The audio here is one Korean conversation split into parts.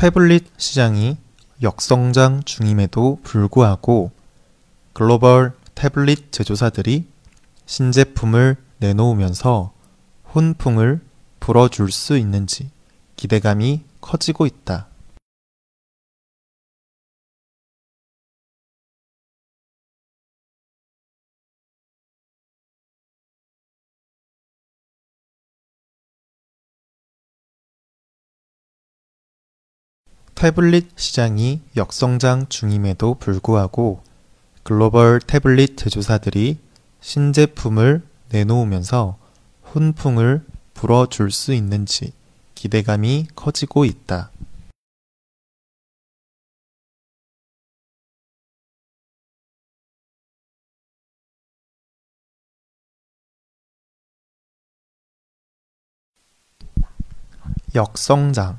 태블릿 시장이 역성장 중임에도 불구하고 글로벌 태블릿 제조사들이 신제품을 내놓으면서 훈풍을 불어줄 수 있는지 기대감이 커지고 있다. 태블릿 시장이 역성장 중임에도 불구하고 글로벌 태블릿 제조사들이 신제품을 내놓으면서 훈풍을 불어줄 수 있는지 기대감이 커지고 있다. 역성장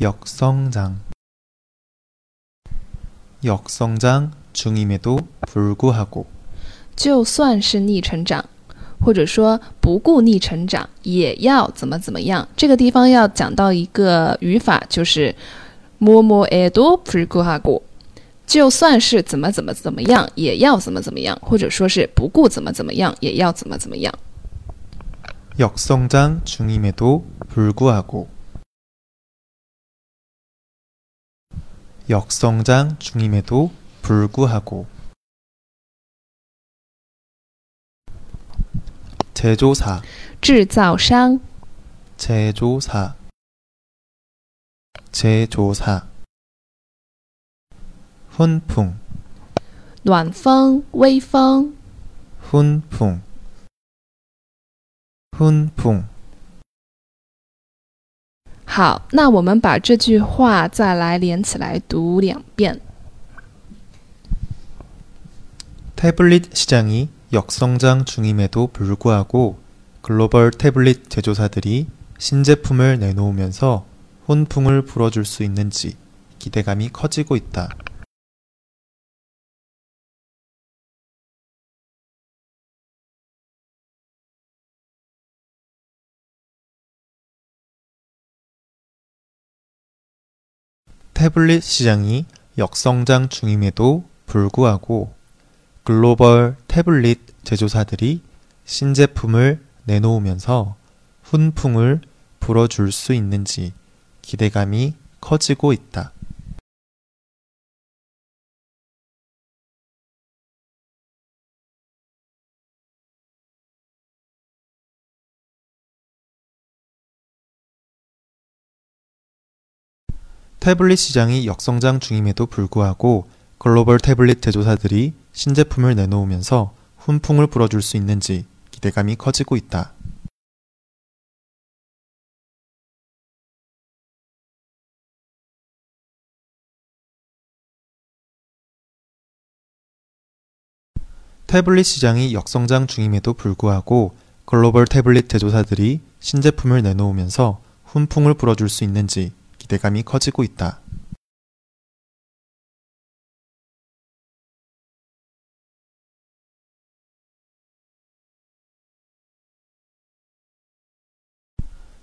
역성장 역성장 중임에도 불구하고 就算是逆成长，或者说不顾逆成长，也要怎么怎么样。这个地方要讲到一个语法，就是뭐뭐에도불구하고，就算是怎么怎么怎么样，也要怎么怎么样，或者说是不顾怎么怎么样，也要怎么怎么样。 역성장 중임에도 불구하고 역성장 중임에도 불구하고 제조사 制造商、 제조사 제조사 훈풍 暖风、微风。 훈풍 훈풍 好，那我们把这句话再来连起来读两遍。 태블릿 시장이 역성장 중임에도 불구하고 글로벌 태블릿 제조사들이 신제품을 내놓으면서 훈풍을 불어줄 수 있는지 기대감이 커지고 있다. 태블릿 시장이 역성장 중임에도 불구하고 글로벌 태블릿 제조사들이 신제품을 내놓으면서 훈풍을 불어줄 수 있는지 기대감이 커지고 있다. 태블릿 시장이 역성장 중임에도 불구하고 글로벌 태블릿 제조사들이 신제품을 내놓으면서 훈풍을 불어줄 수 있는지 기대감이 커지고 있다. 태블릿 시장이 역성장 중임에도 불구하고 글로벌 태블릿 제조사들이 신제품을 내놓으면서 훈풍을 불어줄 수 있는지 기대감이 커지고 있다.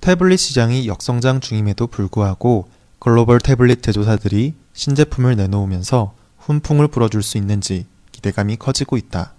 태블릿 시장이 역성장 중임에도 불구하고 글로벌 태블릿 제조사들이 신제품을 내놓으면서 훈풍을 불어줄 수 있는지 기대감이 커지고 있다.